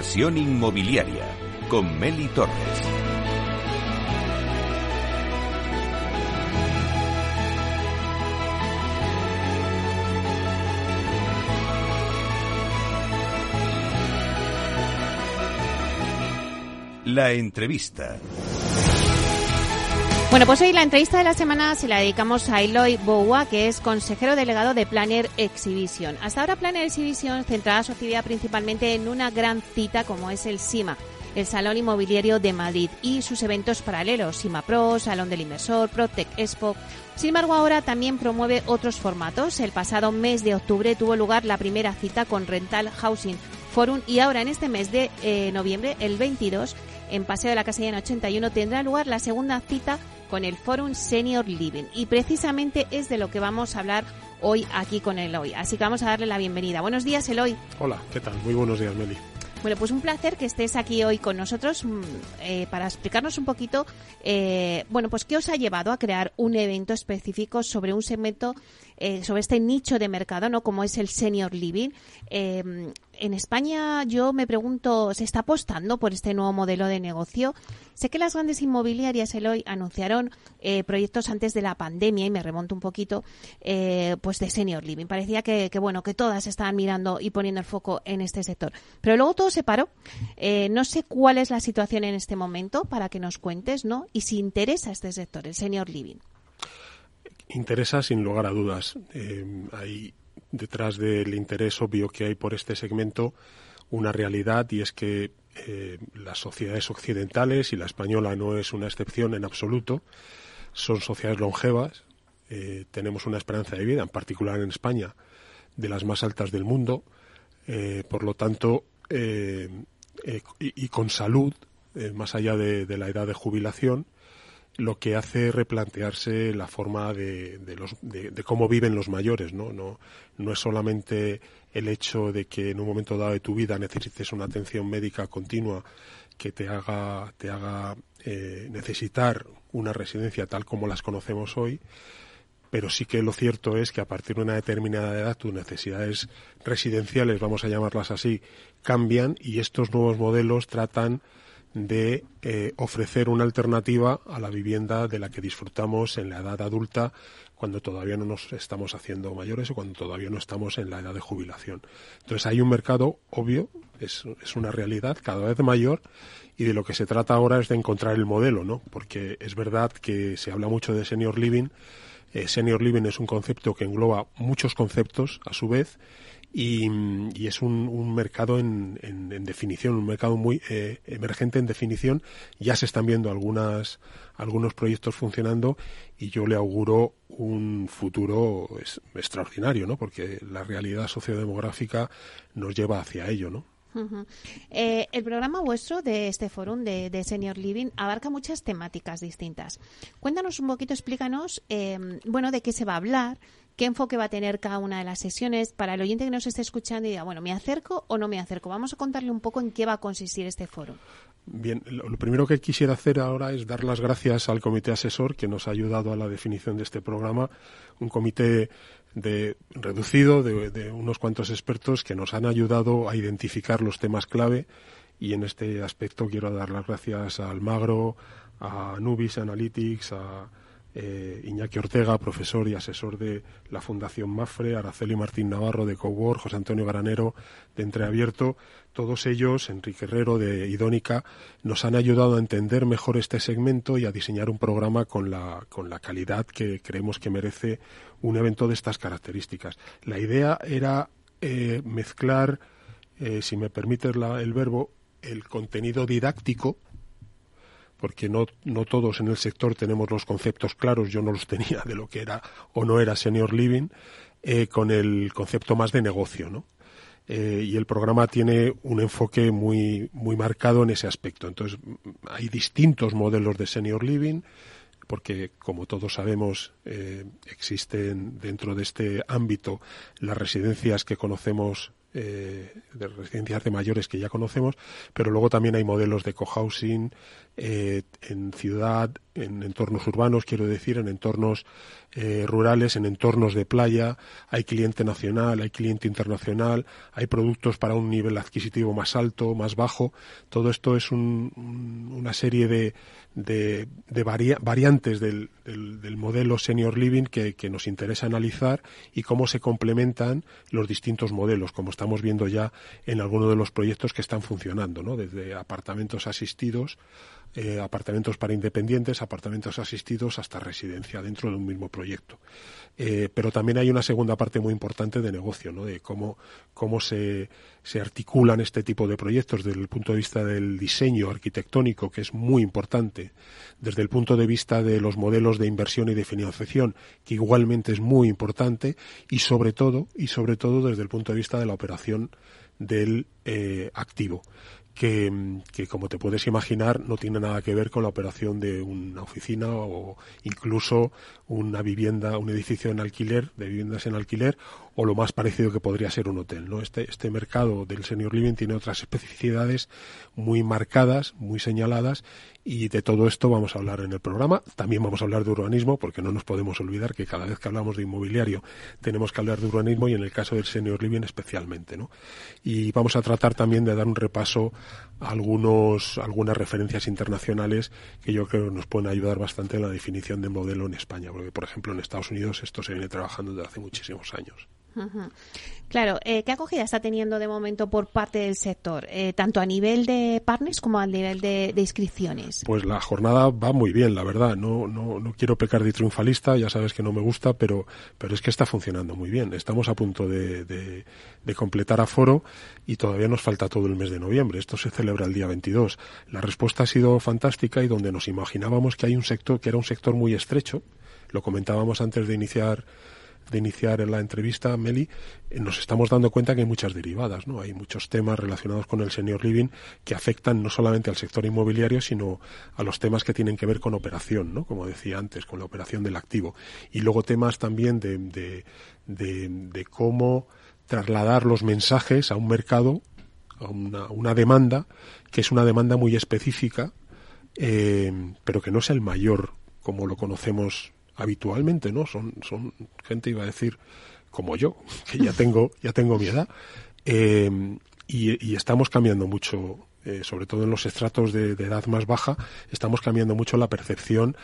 Inversión inmobiliaria con Meli Torres. La entrevista. Bueno, pues hoy la entrevista de la semana se la dedicamos a Eloy Boua, que es consejero delegado de Planner Exhibition. Hasta ahora Planner Exhibition centraba su actividad principalmente en una gran cita como es el SIMA, el Salón Inmobiliario de Madrid, y sus eventos paralelos, SIMA Pro, Salón del Inversor, Protec Expo. Sin embargo, ahora también promueve otros formatos. El pasado mes de octubre tuvo lugar la primera cita con Rental Housing Forum y ahora en este mes de eh, noviembre, el 22, en Paseo de la Casilla en 81, tendrá lugar la segunda cita con el Forum Senior Living. Y precisamente es de lo que vamos a hablar hoy aquí con Eloy. Así que vamos a darle la bienvenida. Buenos días, Eloy. Hola, ¿qué tal? Muy buenos días, Meli. Bueno, pues un placer que estés aquí hoy con nosotros mm, eh, para explicarnos un poquito, eh, bueno, pues qué os ha llevado a crear un evento específico sobre un segmento eh, sobre este nicho de mercado, ¿no? Como es el senior living. Eh, en España yo me pregunto, ¿se está apostando por este nuevo modelo de negocio? Sé que las grandes inmobiliarias, Eloy, anunciaron eh, proyectos antes de la pandemia y me remonto un poquito, pues de senior living. Parecía que, que, bueno, que todas estaban mirando y poniendo el foco en este sector. Pero luego todo se paró. no sé cuál es la situación en este momento para que nos cuentes, ¿no? Y si interesa este sector, el senior living interesa sin lugar a dudas. Eh, hay detrás del interés obvio que hay por este segmento una realidad y es que eh, las sociedades occidentales y la española no es una excepción en absoluto son sociedades longevas eh, tenemos una esperanza de vida en particular en España de las más altas del mundo por lo tanto y, con salud más allá de la edad de jubilación lo que hace replantearse la forma de, los, de, cómo viven los mayores, ¿no? ¿no? No es solamente el hecho de que en un momento dado de tu vida necesites una atención médica continua que te haga, te haga eh, necesitar una residencia tal como las conocemos hoy, pero sí que lo cierto es que a partir de una determinada edad tus necesidades residenciales, vamos a llamarlas así, cambian y estos nuevos modelos tratan de eh, ofrecer una alternativa a la vivienda de la que disfrutamos en la edad adulta cuando todavía no nos estamos haciendo mayores o cuando todavía no estamos en la edad de jubilación. Entonces hay un mercado obvio, es, es una realidad cada vez mayor y de lo que se trata ahora es de encontrar el modelo, ¿no? Porque es verdad que se habla mucho de senior living. Eh, senior living es un concepto que engloba muchos conceptos a su vez y, es un, mercado en, definición, un mercado muy eh, emergente en definición. Ya se están viendo algunas, algunos proyectos funcionando y yo le auguro un futuro extraordinario, ¿no? Porque la realidad sociodemográfica nos lleva hacia ello, ¿no? Eh, el programa vuestro de este foro de, Senior Living abarca muchas temáticas distintas. Cuéntanos un poquito, explícanos, eh, bueno, de qué se va a hablar, qué enfoque va a tener cada una de las sesiones para el oyente que nos esté escuchando y diga, bueno, ¿me acerco o no me acerco? Vamos a contarle un poco en qué va a consistir este foro. Bien, lo primero que quisiera hacer ahora es dar las gracias al comité asesor que nos ha ayudado a la definición de este programa, un comité de, reducido de, unos cuantos expertos que nos han ayudado a identificar los temas clave y en este aspecto quiero dar las gracias a Almagro, a Nubis Analytics, a eh, Iñaki Ortega, profesor y asesor de la Fundación Mafre, Araceli Martín Navarro de Cowork, José Antonio Granero de Entreabierto, todos ellos, Enrique Herrero de Idónica, nos han ayudado a entender mejor este segmento y a diseñar un programa con la, con la calidad que creemos que merece un evento de estas características. La idea era eh, mezclar, eh, si me permites el verbo, el contenido didáctico, porque no, no todos en el sector tenemos los conceptos claros, yo no los tenía de lo que era o no era senior living, eh, con el concepto más de negocio, ¿no? Eh, y el programa tiene un enfoque muy, muy marcado en ese aspecto. Entonces, hay distintos modelos de senior living, porque como todos sabemos eh, existen dentro de este ámbito las residencias que conocemos eh, de residencias de mayores que ya conocemos, pero luego también hay modelos de cohousing eh, en ciudad, en entornos urbanos, quiero decir, en entornos eh, rurales, en entornos de playa, hay cliente nacional, hay cliente internacional, hay productos para un nivel adquisitivo más alto, más bajo. Todo esto es una serie de, de, variantes del, del, modelo senior living que, que, nos interesa analizar y cómo se complementan los distintos modelos, como estamos viendo ya en algunos de los proyectos que están funcionando, ¿no? desde apartamentos asistidos eh, apartamentos para independientes, apartamentos asistidos hasta residencia dentro de un mismo proyecto. Eh, pero también hay una segunda parte muy importante de negocio, ¿no? de cómo, cómo se, articulan este tipo de proyectos desde el punto de vista del diseño arquitectónico, que es muy importante, desde el punto de vista de los modelos de inversión y de financiación, que igualmente es muy importante, y sobre todo, y sobre todo desde el punto de vista de la operación del eh, activo que, como te puedes imaginar, no tiene nada que ver con la operación de una oficina o incluso una vivienda, un edificio en alquiler, de viviendas en alquiler, o lo más parecido que podría ser un hotel. ¿no? Este, este mercado del senior living tiene otras especificidades muy marcadas, muy señaladas, y de todo esto vamos a hablar en el programa. También vamos a hablar de urbanismo, porque no nos podemos olvidar que cada vez que hablamos de inmobiliario tenemos que hablar de urbanismo y en el caso del senior living especialmente. ¿no? Y vamos a tratar también de dar un repaso a algunos, algunas referencias internacionales que yo creo nos pueden ayudar bastante en la definición de modelo en España, porque por ejemplo en Estados Unidos esto se viene trabajando desde hace muchísimos años. Claro, eh, ¿qué acogida está teniendo de momento por parte del sector, eh, tanto a nivel de partners como a nivel de, inscripciones? Pues la jornada va muy bien, la verdad. No, no, no quiero pecar de triunfalista, ya sabes que no me gusta, pero, pero es que está funcionando muy bien. Estamos a punto de, de, de completar aforo y todavía nos falta todo el mes de noviembre. Esto se celebra el día 22. La respuesta ha sido fantástica y donde nos imaginábamos que hay un sector que era un sector muy estrecho, lo comentábamos antes de iniciar de iniciar la entrevista, Meli, eh, nos estamos dando cuenta que hay muchas derivadas, ¿no? Hay muchos temas relacionados con el senior living que afectan no solamente al sector inmobiliario, sino a los temas que tienen que ver con operación, ¿no? Como decía antes, con la operación del activo. Y luego temas también de, de, de, cómo trasladar los mensajes a un mercado, a una, una demanda, que es una demanda muy específica, eh, pero que no es el mayor como lo conocemos habitualmente, ¿no? Son, son gente, iba a decir, como yo, que ya tengo, ya tengo mi edad, eh, y, estamos cambiando mucho, eh, sobre todo en los estratos de, edad más baja, estamos cambiando mucho la percepción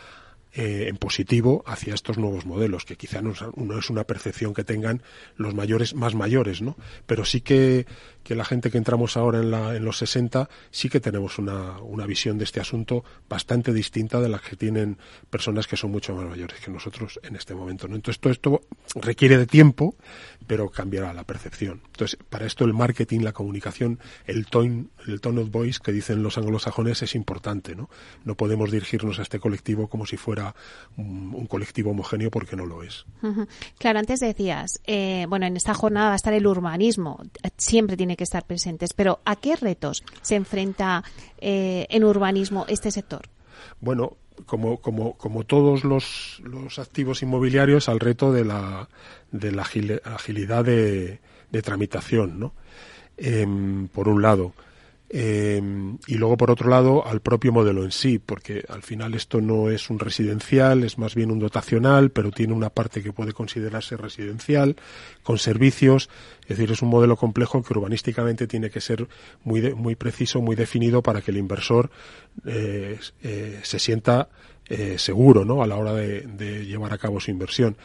eh, en positivo hacia estos nuevos modelos, que quizá no es, una percepción que tengan los mayores más mayores, ¿no? Pero sí que, que la gente que entramos ahora en, la, en los 60 sí que tenemos una, una visión de este asunto bastante distinta de la que tienen personas que son mucho más mayores que nosotros en este momento, ¿no? Entonces todo esto requiere de tiempo, pero cambiará la percepción. Entonces, para esto el marketing, la comunicación, el tone, el tone of voice que dicen los anglosajones es importante, ¿no? No podemos dirigirnos a este colectivo como si fuera un, colectivo homogéneo porque no lo es. Claro, antes decías, eh, bueno, en esta jornada va a estar el urbanismo, siempre tiene que estar presentes, pero ¿a qué retos se enfrenta eh, en urbanismo este sector? Bueno, como, como, como todos los, los activos inmobiliarios, al reto de la, de la agilidad de, de tramitación, ¿no? Em, por un lado. Eh, y luego, por otro lado, al propio modelo en sí, porque al final esto no es un residencial, es más bien un dotacional, pero tiene una parte que puede considerarse residencial, con servicios, es decir, es un modelo complejo que urbanísticamente tiene que ser muy, muy preciso, muy definido para que el inversor eh, eh, se sienta seguro ¿no? a la hora de, llevar a cabo su inversión.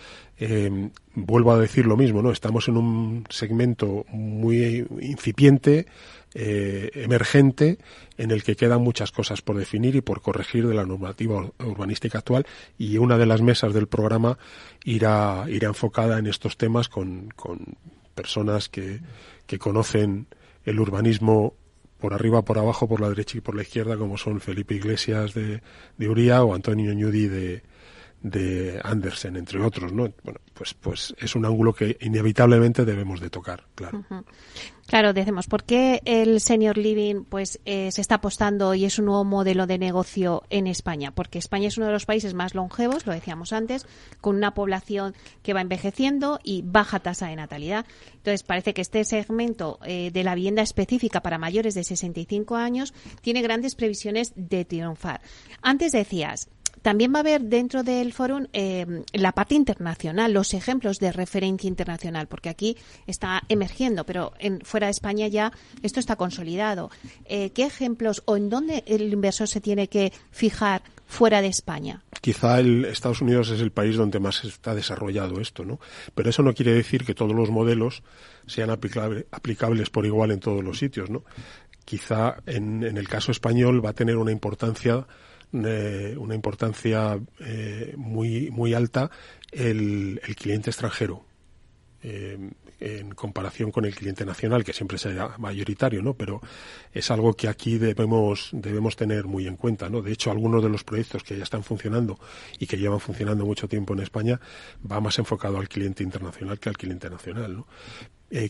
Vuelvo a decir lo mismo, ¿no? estamos en un segmento muy incipiente, eh, emergente, en el que quedan muchas cosas por definir y por corregir de la normativa urbanística actual y una de las mesas del programa irá, irá enfocada en estos temas con, con personas que, que conocen el urbanismo por arriba, por abajo, por la derecha y por la izquierda, como son Felipe Iglesias de, de Uría o Antonio Ñudi de, de Andersen, entre otros, ¿no? Bueno, pues, pues es un ángulo que inevitablemente debemos de tocar, claro. Claro, decimos, ¿por qué el senior living pues eh, se está apostando y es un nuevo modelo de negocio en España? Porque España es uno de los países más longevos, lo decíamos antes, con una población que va envejeciendo y baja tasa de natalidad. Entonces, parece que este segmento eh, de la vivienda específica para mayores de 65 años tiene grandes previsiones de triunfar. Antes decías, también va a haber dentro del foro eh, la parte internacional, los ejemplos de referencia internacional, porque aquí está emergiendo, pero en, fuera de España ya esto está consolidado. Eh, ¿Qué ejemplos o en dónde el inversor se tiene que fijar fuera de España? Quizá el Estados Unidos es el país donde más está desarrollado esto, ¿no? Pero eso no quiere decir que todos los modelos sean aplicables por igual en todos los sitios, ¿no? Quizá en el caso español va a tener una importancia eh, una importancia eh, muy, muy alta el, el cliente extranjero. Eh, en comparación con el cliente nacional, que siempre será mayoritario, ¿no? Pero es algo que aquí debemos, debemos tener muy en cuenta, ¿no? De hecho, algunos de los proyectos que ya están funcionando y que llevan funcionando mucho tiempo en España va más enfocado al cliente internacional que al cliente nacional, ¿no?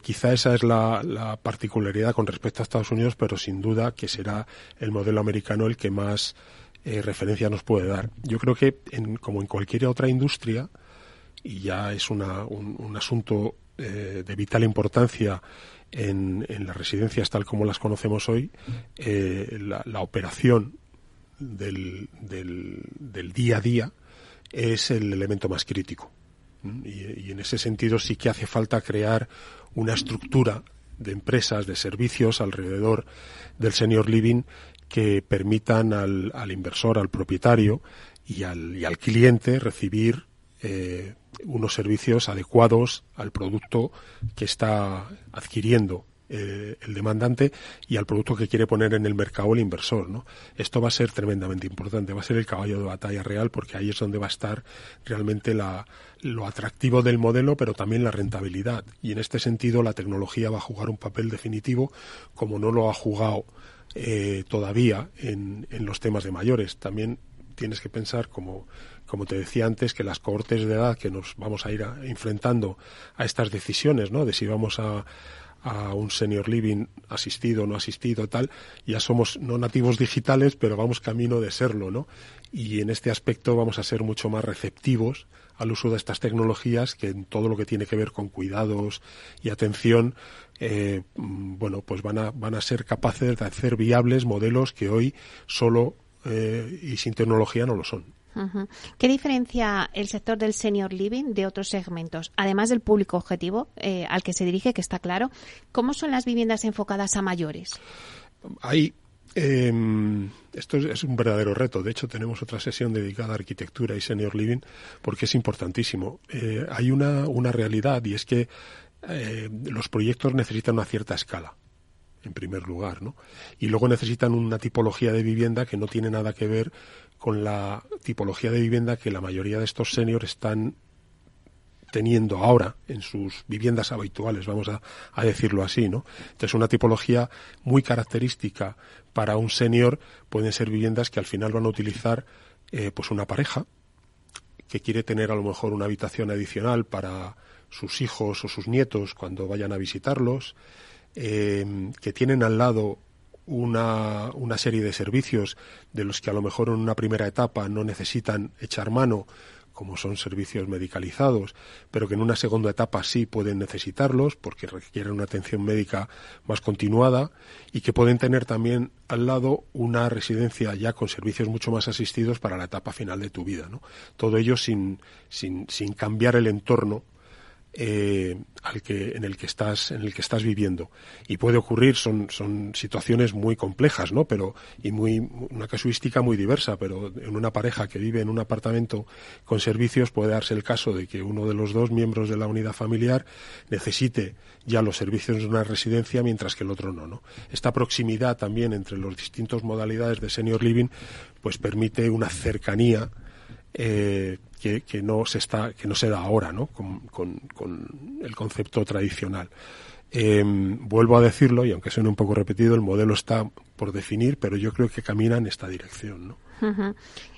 quizá esa es la, particularidad con respecto a Estados Unidos, pero sin duda que será el modelo americano el que más eh, referencia nos puede dar. Yo creo que, en, como en cualquier otra industria, y ya es una, un, asunto eh, de vital importancia en, las residencias tal como las conocemos hoy, eh, la, operación del, día a día es el elemento más crítico. Y, y, en ese sentido sí que hace falta crear una estructura de empresas, de servicios alrededor del senior living que permitan al, al inversor, al propietario y al, y al cliente recibir eh, unos servicios adecuados al producto que está adquiriendo eh, el demandante y al producto que quiere poner en el mercado el inversor. Esto va a ser tremendamente importante, va a ser el caballo de batalla real porque ahí es donde va a estar realmente la, lo atractivo del modelo, pero también la rentabilidad. Y en este sentido la tecnología va a jugar un papel definitivo como no lo ha jugado eh, todavía en, en, los temas de mayores. También tienes que pensar, como, como te decía antes, que las cohortes de edad que nos vamos a ir enfrentando a estas decisiones, ¿no? De si vamos a, a un senior living asistido no asistido, tal, ya somos no nativos digitales, pero vamos camino de serlo, ¿no? Y en este aspecto vamos a ser mucho más receptivos al uso de estas tecnologías que en todo lo que tiene que ver con cuidados y atención, eh, bueno, pues van a, van a ser capaces de hacer viables modelos que hoy solo eh, y sin tecnología no lo son. ¿Qué diferencia el sector del senior living de otros segmentos? Además del público objetivo eh, al que se dirige, que está claro, ¿cómo son las viviendas enfocadas a mayores? Eh, esto es, un verdadero reto. De hecho, tenemos otra sesión dedicada a arquitectura y senior living porque es importantísimo. Eh, hay una, una, realidad y es que eh, los proyectos necesitan una cierta escala, en primer lugar, ¿no? Y luego necesitan una tipología de vivienda que no tiene nada que ver con la tipología de vivienda que la mayoría de estos seniors están teniendo ahora en sus viviendas habituales, vamos a, decirlo así, ¿no? Entonces, una tipología muy característica para un senior pueden ser viviendas que al final van a utilizar eh, pues una pareja que quiere tener a lo mejor una habitación adicional para sus hijos o sus nietos cuando vayan a visitarlos, eh, que tienen al lado una, una serie de servicios de los que a lo mejor en una primera etapa no necesitan echar mano, como son servicios medicalizados, pero que en una segunda etapa sí pueden necesitarlos porque requieren una atención médica más continuada y que pueden tener también al lado una residencia ya con servicios mucho más asistidos para la etapa final de tu vida. ¿no? Todo ello sin, sin, sin cambiar el entorno eh, al que en el que estás en el que estás viviendo. Y puede ocurrir son son situaciones muy complejas no pero y muy una casuística muy diversa pero en una pareja que vive en un apartamento con servicios puede darse el caso de que uno de los dos miembros de la unidad familiar necesite ya los servicios de una residencia mientras que el otro no no esta proximidad también entre las distintas modalidades de senior living pues permite una cercanía eh, que, no se está, que no se da ahora, ¿no? Con, el concepto tradicional. Em, vuelvo a decirlo, y aunque suene un poco repetido, el modelo está por definir, pero yo creo que camina en esta dirección, ¿no?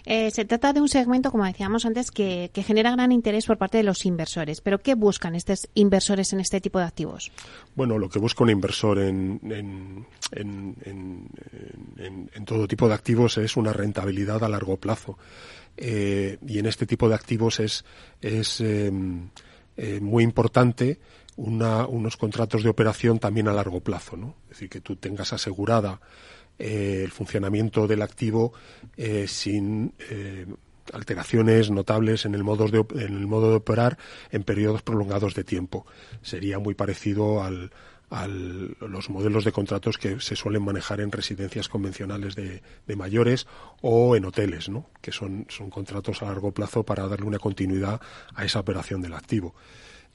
Eh, se trata de un segmento, como decíamos antes, que, genera gran interés por parte de los inversores. ¿Pero qué buscan estos inversores en este tipo de activos? Bueno, lo que busca un inversor en, en, en, en todo tipo de activos es una rentabilidad a largo plazo. Eh, y en este tipo de activos es, es em, eh, muy importante unos contratos de operación también a largo plazo, ¿no? Es decir, que tú tengas asegurada eh, el funcionamiento del activo sin alteraciones notables en el, modo de, en el modo de operar en periodos prolongados de tiempo. Sería muy parecido al, a los modelos de contratos que se suelen manejar en residencias convencionales de, mayores o en hoteles, ¿no? que son, son contratos a largo plazo para darle una continuidad a esa operación del activo.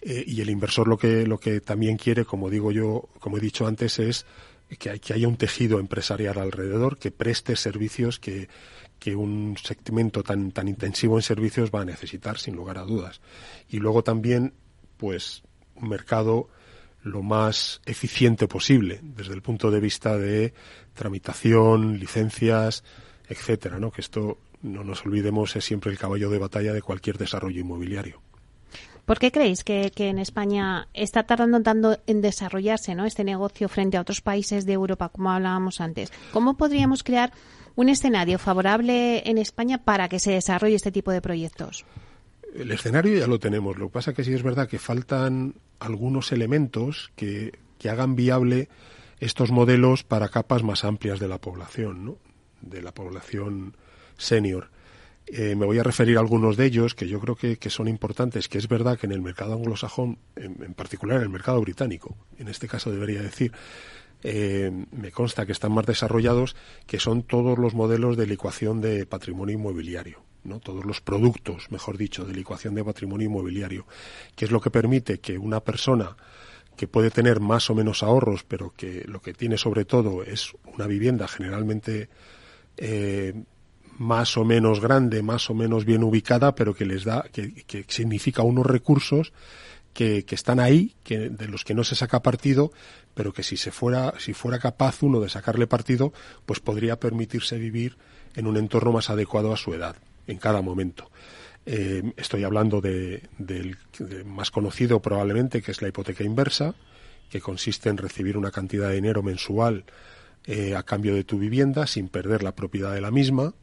Eh, y el inversor lo que, lo que también quiere, como digo yo, como he dicho antes, es que, que haya un tejido empresarial alrededor que preste servicios que, que un segmento tan, tan intensivo en servicios va a necesitar, sin lugar a dudas. Y luego también, pues, un mercado lo más eficiente posible desde el punto de vista de tramitación, licencias, etcétera, ¿no? Que esto no nos olvidemos es siempre el caballo de batalla de cualquier desarrollo inmobiliario. ¿Por qué creéis que, en España está tardando tanto en desarrollarse ¿no? este negocio frente a otros países de Europa, como hablábamos antes? ¿Cómo podríamos crear un escenario favorable en España para que se desarrolle este tipo de proyectos? El escenario ya lo tenemos. Lo que pasa es que sí es verdad que faltan algunos elementos que, hagan viable estos modelos para capas más amplias de la población, ¿no? de la población senior. Eh, me voy a referir a algunos de ellos que yo creo que, son importantes, que es verdad que en el mercado anglosajón, en, particular en el mercado británico, en este caso debería decir, eh, me consta que están más desarrollados, que son todos los modelos de licuación de patrimonio inmobiliario. Todos los productos, mejor dicho, de licuación de patrimonio inmobiliario, que es lo que permite que una persona que puede tener más o menos ahorros, pero que lo que tiene sobre todo es una vivienda generalmente eh, más o menos grande, más o menos bien ubicada, pero que les da, que, significa unos recursos que, que, están ahí, que, de los que no se saca partido, pero que si se fuera, si fuera capaz uno de sacarle partido, pues podría permitirse vivir en un entorno más adecuado a su edad en cada momento. Eh, estoy hablando del más conocido probablemente, que es la hipoteca inversa, que consiste en recibir una cantidad de dinero mensual eh, a cambio de tu vivienda sin perder la propiedad de la misma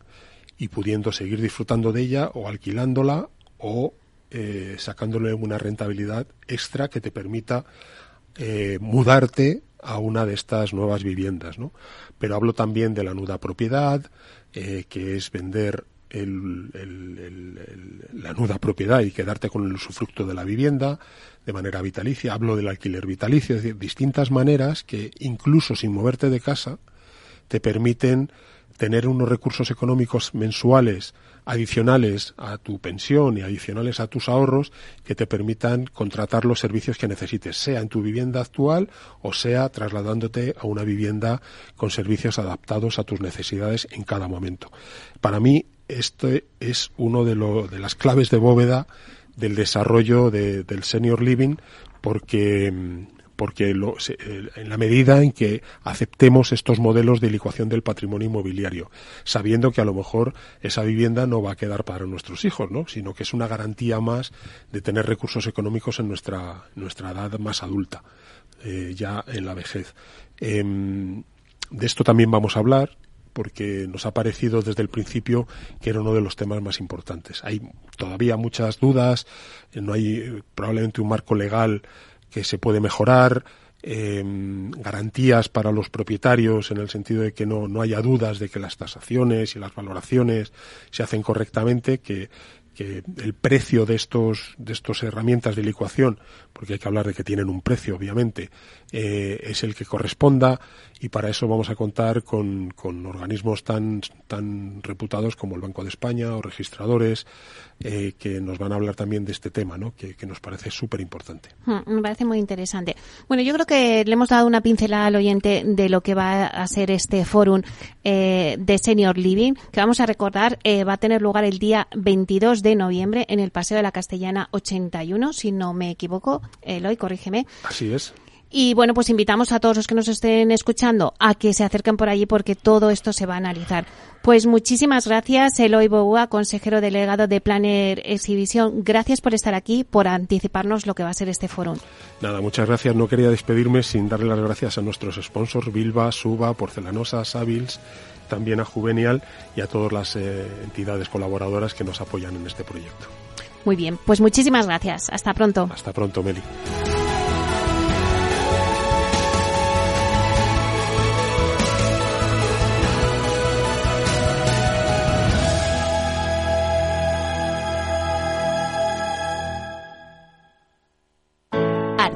y pudiendo seguir disfrutando de ella o alquilándola o eh, sacándole una rentabilidad extra que te permita mudarte a una de estas nuevas viviendas. Pero hablo también de la nuda propiedad, que es vender la nuda propiedad y quedarte con el usufructo de la vivienda de manera vitalicia. Hablo del alquiler vitalicio, es decir, distintas maneras que incluso sin moverte de casa te permiten tener unos recursos económicos mensuales adicionales a tu pensión y adicionales a tus ahorros que te permitan contratar los servicios que necesites, sea en tu vivienda actual o sea trasladándote a una vivienda con servicios adaptados a tus necesidades en cada momento. Para mí, esto es uno de, de las claves de bóveda del desarrollo del senior living porque porque en la medida en que aceptemos estos modelos de licuación del patrimonio inmobiliario, sabiendo que a lo mejor esa vivienda no va a quedar para nuestros hijos, ¿no? sino que es una garantía más de tener recursos económicos en nuestra, nuestra edad más adulta, eh, ya en la vejez. Em, de esto también vamos a hablar porque nos ha parecido desde el principio que era uno de los temas más importantes. Hay todavía muchas dudas, no hay eh, probablemente un marco legal que se puede mejorar, em, garantías para los propietarios en el sentido de que no, no haya dudas de que las tasaciones y las valoraciones se hacen correctamente, que, que el precio de estos de estas herramientas de licuación, porque hay que hablar de que tienen un precio, obviamente, eh, es el que corresponda y para eso vamos a contar con, con organismos tan tan reputados como el Banco de España o registradores eh, que nos van a hablar también de este tema, ¿no? que, nos parece súper importante. Hmm, me parece muy interesante. Bueno, yo creo que le hemos dado una pincelada al oyente de lo que va a ser este fórum eh, de Senior Living, que vamos a recordar va a tener lugar el día 22 de noviembre en el Paseo de la Castellana 81, si no me equivoco. Eloy, corrígeme. Así es. Y bueno, pues invitamos a todos los que nos estén escuchando a que se acerquen por allí porque todo esto se va a analizar. Pues muchísimas gracias, Eloy Boua, consejero delegado de Planner Exhibición. Gracias por estar aquí, por anticiparnos lo que va a ser este foro. Nada, muchas gracias. No quería despedirme sin darle las gracias a nuestros sponsors, Bilba, Suba, Porcelanosa, Savils, también a Juvenial y a todas las eh, entidades colaboradoras que nos apoyan en este proyecto. Muy bien, pues muchísimas gracias. Hasta pronto. Hasta pronto, Meli.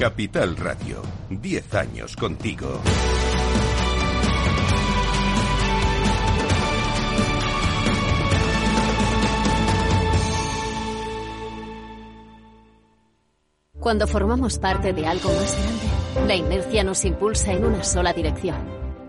Capital Radio, 10 años contigo. Cuando formamos parte de algo más grande, la inercia nos impulsa en una sola dirección.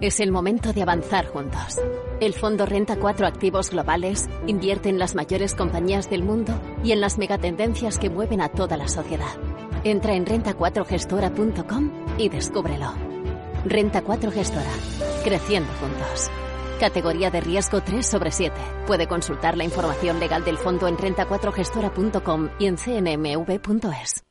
Es el momento de avanzar juntos. El fondo Renta 4 Activos Globales invierte en las mayores compañías del mundo y en las megatendencias que mueven a toda la sociedad. Entra en renta4gestora.com y descúbrelo. Renta 4 Gestora. Creciendo juntos. Categoría de riesgo 3 sobre 7. Puede consultar la información legal del fondo en renta4gestora.com y en cnmv.es.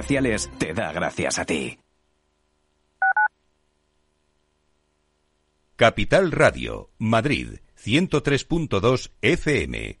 te da gracias a ti. Capital Radio, Madrid, 103.2 FM.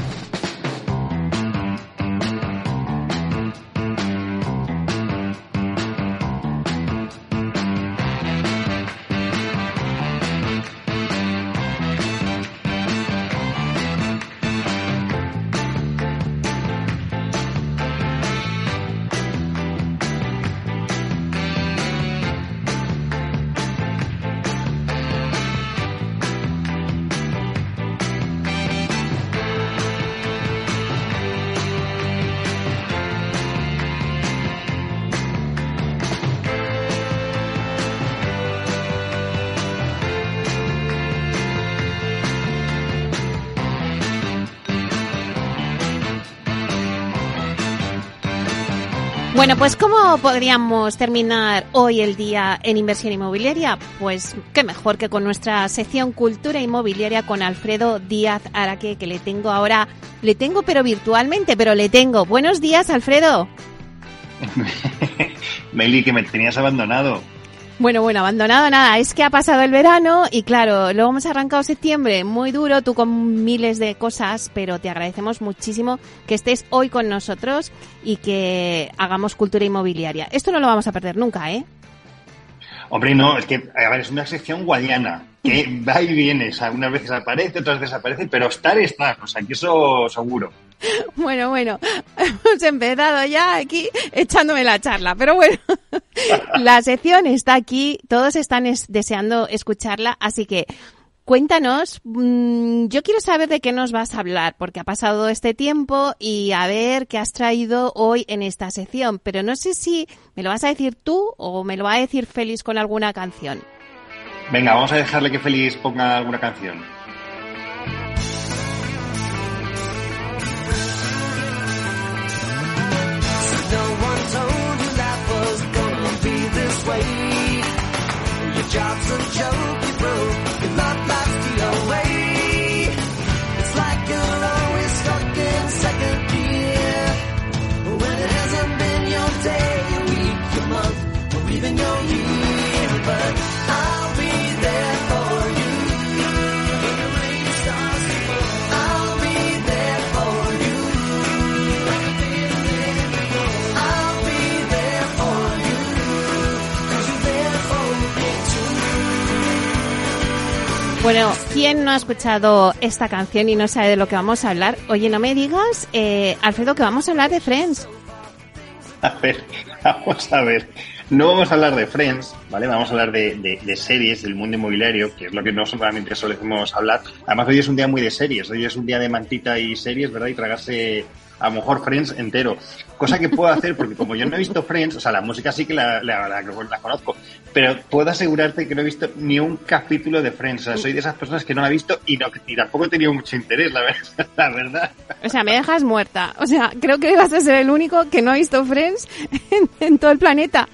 Bueno, pues ¿cómo podríamos terminar hoy el día en inversión inmobiliaria? Pues qué mejor que con nuestra sección Cultura Inmobiliaria con Alfredo Díaz Araque, que le tengo ahora, le tengo pero virtualmente, pero le tengo. Buenos días, Alfredo. Meli, que me tenías abandonado. Bueno, bueno, abandonado nada, es que ha pasado el verano y claro, luego hemos arrancado septiembre muy duro, tú con miles de cosas, pero te agradecemos muchísimo que estés hoy con nosotros y que hagamos cultura inmobiliaria. Esto no lo vamos a perder nunca, ¿eh? Hombre, no, es que, a ver, es una sección guayana, que va y viene, o unas veces aparece, otras desaparece, pero estar está, o sea, que eso seguro. Bueno, bueno, hemos empezado ya aquí echándome la charla, pero bueno, la sección está aquí, todos están deseando escucharla, así que cuéntanos, mm, yo quiero saber de qué nos vas a hablar, porque ha pasado este tiempo y a ver qué has traído hoy en esta sección, pero no sé si me lo vas a decir tú o me lo va a decir Félix con alguna canción. Venga, vamos a dejarle que Félix ponga alguna canción. Job's a joke you broke. Bueno, ¿quién no ha escuchado esta canción y no sabe de lo que vamos a hablar? Oye, no me digas, eh, Alfredo, que vamos a hablar de Friends. A ver, vamos a ver. No vamos a hablar de Friends, ¿vale? Vamos a hablar de, series del mundo inmobiliario, que es lo que no solamente solemos hablar. Además, hoy es un día muy de series. Hoy es un día de mantita y series, ¿verdad? Y tragarse a lo mejor Friends entero. Cosa que puedo hacer, porque como yo no he visto Friends, o sea, la música sí que la, la- la- la conozco, pero puedo asegurarte que no he visto ni un capítulo de Friends. O sea, soy de esas personas que no la he visto y, no, y tampoco he tenido mucho interés, la verdad. La verdad. O sea, me dejas muerta. O sea, creo que vas a ser el único que no ha visto Friends en, en todo el planeta.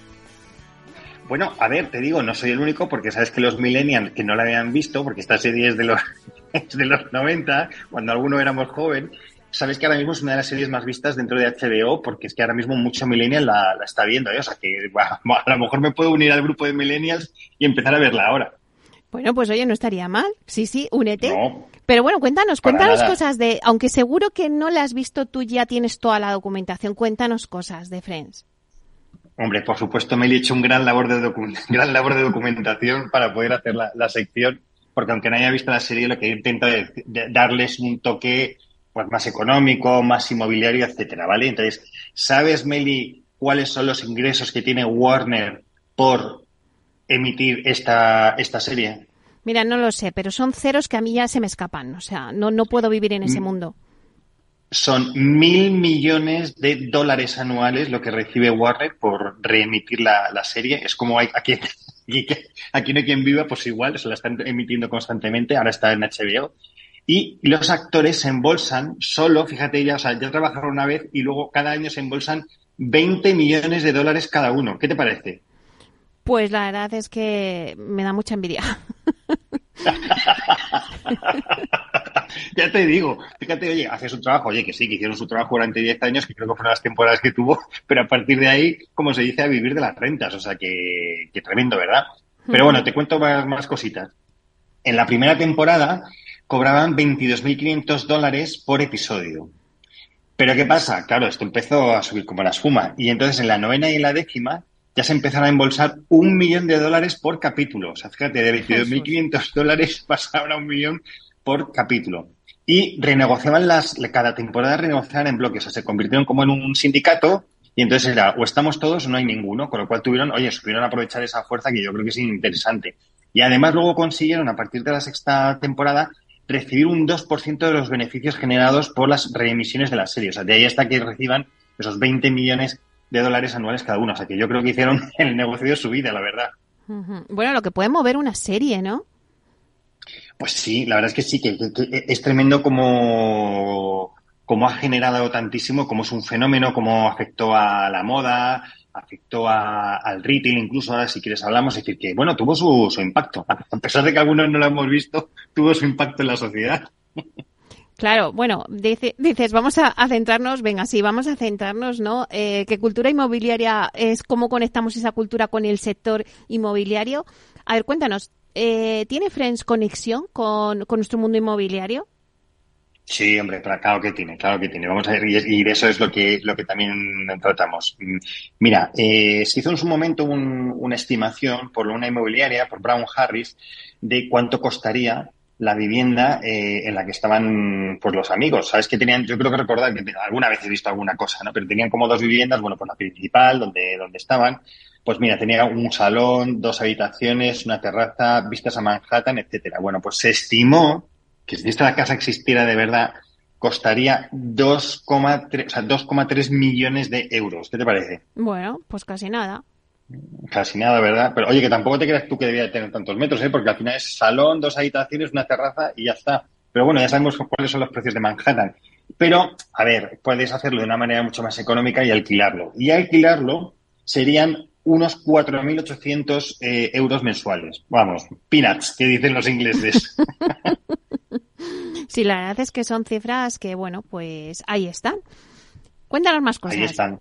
Bueno, a ver, te digo, no soy el único porque sabes que los millennials que no la habían visto, porque esta serie es de los, es de los 90, cuando alguno éramos joven, sabes que ahora mismo es una de las series más vistas dentro de HBO porque es que ahora mismo mucho millennial la, la está viendo, ¿eh? o sea que bueno, a lo mejor me puedo unir al grupo de millennials y empezar a verla ahora. Bueno, pues oye, no estaría mal. Sí, sí, únete. No, Pero bueno, cuéntanos, cuéntanos nada. cosas de, aunque seguro que no la has visto tú, ya tienes toda la documentación, cuéntanos cosas de Friends. hombre, por supuesto me he hecho un gran labor de, gran labor de documentación para poder hacer la, la sección, porque aunque no haya visto la serie, lo que intento es darles un toque pues más económico, más inmobiliario, etcétera, ¿vale? Entonces, ¿sabes, Meli, cuáles son los ingresos que tiene Warner por emitir esta, esta serie? Mira, no lo sé, pero son ceros que a mí ya se me escapan. O sea, no, no puedo vivir en ese Mm. mundo. Son mil millones de dólares anuales lo que recibe Warner por reemitir la, la serie. Es como hay aquí y que aquí no hay quien viva, pues igual, se la están emitiendo constantemente, ahora está en HBO. Y los actores se embolsan solo, fíjate ya, o sea, ya trabajaron una vez y luego cada año se embolsan 20 millones de dólares cada uno. ¿Qué te parece? Pues la verdad es que me da mucha envidia. ya te digo, fíjate, oye, hace su trabajo, oye, que sí, que hicieron su trabajo durante 10 años, que creo que fueron las temporadas que tuvo, pero a partir de ahí, como se dice, a vivir de las rentas, o sea, que, que tremendo, ¿verdad? Pero bueno, te cuento más, más cositas. En la primera temporada cobraban 22.500 dólares por episodio. Pero ¿qué pasa? Claro, esto empezó a subir como la espuma. Y entonces en la novena y en la décima ya se empezaron a embolsar un millón de dólares por capítulo. O sea, fíjate, de 22.500 dólares pasaron a un millón por capítulo. Y renegociaban las, cada temporada renegociaban en bloques. O sea, se convirtieron como en un sindicato y entonces era o estamos todos o no hay ninguno. Con lo cual tuvieron, oye, supieron aprovechar esa fuerza que yo creo que es interesante. Y además luego consiguieron, a partir de la sexta temporada, recibir un 2% de los beneficios generados por las reemisiones de la serie. O sea, de ahí hasta que reciban esos 20 millones de dólares anuales cada uno. O sea, que yo creo que hicieron el negocio de su vida, la verdad. Bueno, lo que puede mover una serie, ¿no? Pues sí, la verdad es que sí, que, es tremendo como, como ha generado tantísimo, como es un fenómeno, como afectó a la moda, afectó al retail, incluso ahora si quieres hablamos, es decir, que bueno, tuvo su, impacto. A pesar de que algunos no lo hemos visto, tuvo su impacto en la sociedad. Claro, bueno, dice, dices, vamos a, centrarnos, venga, sí, vamos a centrarnos, ¿no? Eh, que cultura inmobiliaria es cómo conectamos esa cultura con el sector inmobiliario. A ver, cuéntanos, eh, ¿tiene Friends conexión con, con nuestro mundo inmobiliario? Sí, hombre, claro que tiene, claro que tiene. Vamos a ver, y de eso es lo que, lo que también tratamos. Mm, mira, eh, se hizo en su momento una estimación por una inmobiliaria, por Brown Harris, de cuánto costaría la vivienda eh, en la que estaban pues los amigos. Sabes que tenían, yo creo que recordar que alguna vez he visto alguna cosa, ¿no? Pero tenían como dos viviendas, bueno, pues la principal, donde, donde estaban, pues mira, tenía un salón, dos habitaciones, una terraza, vistas a Manhattan, etcétera. Bueno, pues se estimó que si esta casa existiera de verdad, costaría 2,3 millones de euros. ¿Qué te parece? Bueno, pues casi nada. Casi nada, ¿verdad? Pero oye, que tampoco te creas tú que debía tener tantos metros, ¿eh? Porque al final es salón, dos habitaciones, una terraza y ya está. Pero bueno, ya sabemos cuáles son los precios de Manhattan. Pero, a ver, puedes hacerlo de una manera mucho más económica y alquilarlo. Y alquilarlo serían unos 4.800 eh, euros mensuales. Vamos, peanuts, que dicen los ingleses. Sí, la verdad es que son cifras que, bueno, pues ahí están. Cuéntanos más cosas. Ahí están.